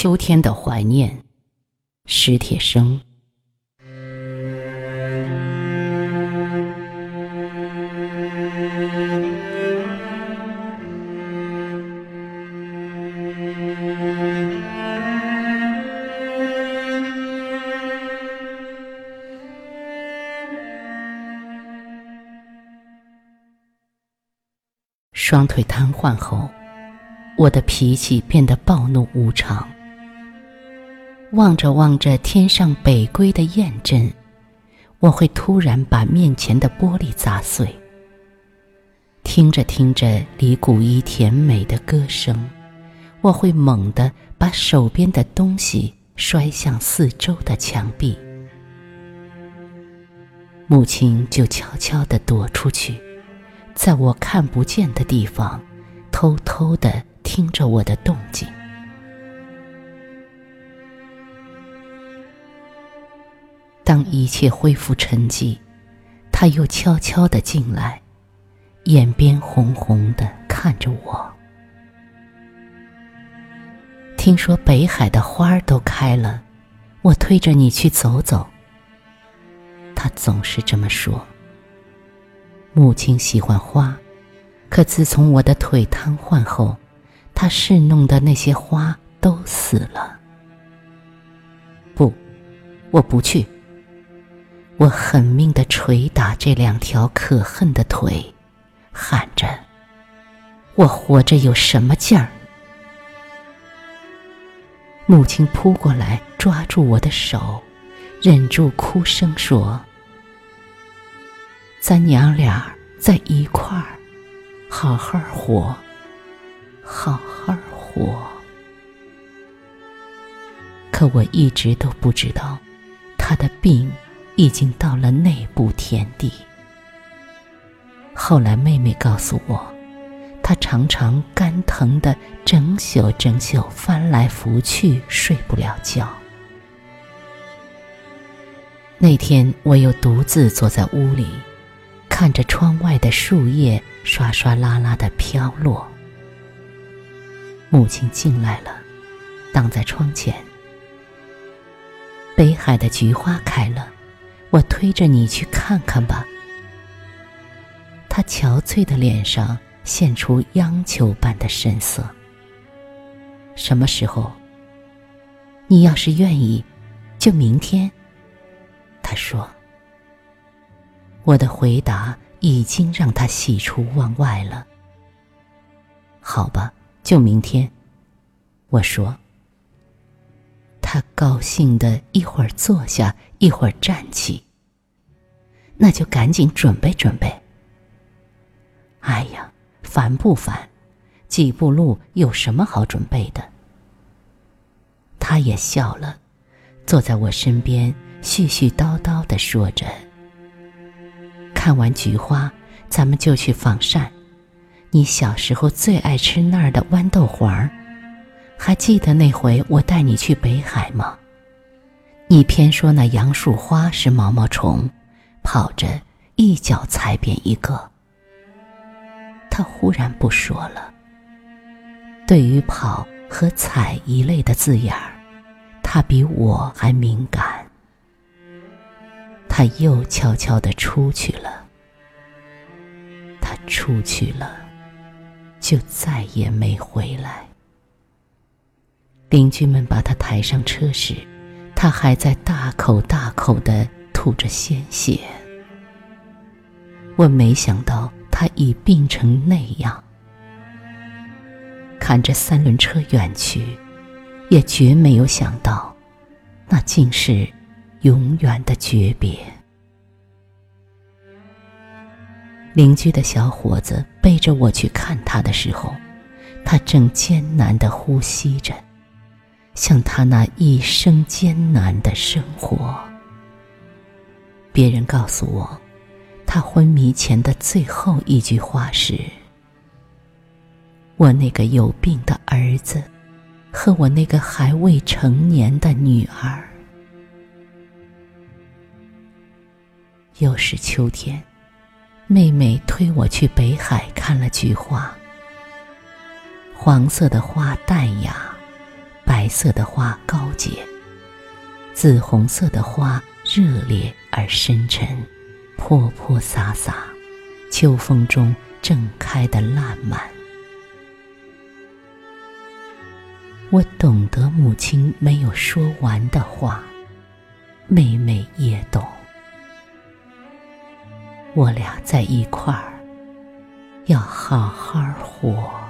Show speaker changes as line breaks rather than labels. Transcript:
秋天的怀念，史铁生。双腿瘫痪后，我的脾气变得暴怒无常。望着望着天上北归的雁阵，我会突然把面前的玻璃砸碎。听着听着李谷一甜美的歌声，我会猛地把手边的东西摔向四周的墙壁。母亲就悄悄地躲出去。在我看不见的地方，偷偷的听着我的动静。当一切恢复沉寂，他又悄悄的进来，眼边红红的看着我。听说北海的花儿都开了，我推着你去走走。他总是这么说。母亲喜欢花，可自从我的腿瘫痪后，她侍弄的那些花都死了。不，我不去。我狠命的捶打这两条可恨的腿，喊着：“我活着有什么劲儿？”母亲扑过来抓住我的手，忍住哭声说。咱娘俩在一块儿，好好活，好好活。可我一直都不知道，他的病已经到了内部田地。后来妹妹告诉我，她常常肝疼的整宿整宿翻来覆去，睡不了觉。那天我又独自坐在屋里。看着窗外的树叶刷刷啦啦的飘落，母亲进来了，挡在窗前。北海的菊花开了，我推着你去看看吧。他憔悴的脸上现出央求般的神色。什么时候？你要是愿意，就明天。他说。我的回答已经让他喜出望外了。好吧，就明天。我说。他高兴的一会儿坐下，一会儿站起。那就赶紧准备准备。哎呀，烦不烦？几步路有什么好准备的？他也笑了，坐在我身边，絮絮叨叨的说着。看完菊花，咱们就去仿膳。你小时候最爱吃那儿的豌豆黄儿，还记得那回我带你去北海吗？你偏说那杨树花是毛毛虫，跑着一脚踩扁一个。他忽然不说了。对于跑和踩一类的字眼儿，他比我还敏感。他又悄悄地出去了。他出去了，就再也没回来。邻居们把他抬上车时，他还在大口大口地吐着鲜血。我没想到他已病成那样。看着三轮车远去，也绝没有想到，那竟是。永远的诀别。邻居的小伙子背着我去看他的时候，他正艰难的呼吸着，像他那一生艰难的生活。别人告诉我，他昏迷前的最后一句话是：“我那个有病的儿子，和我那个还未成年的女儿。”又是秋天，妹妹推我去北海看了菊花。黄色的花淡雅，白色的花高洁，紫红色的花热烈而深沉，泼泼洒洒，秋风中正开的烂漫。我懂得母亲没有说完的话，妹妹也懂。我俩在一块儿，要好好活。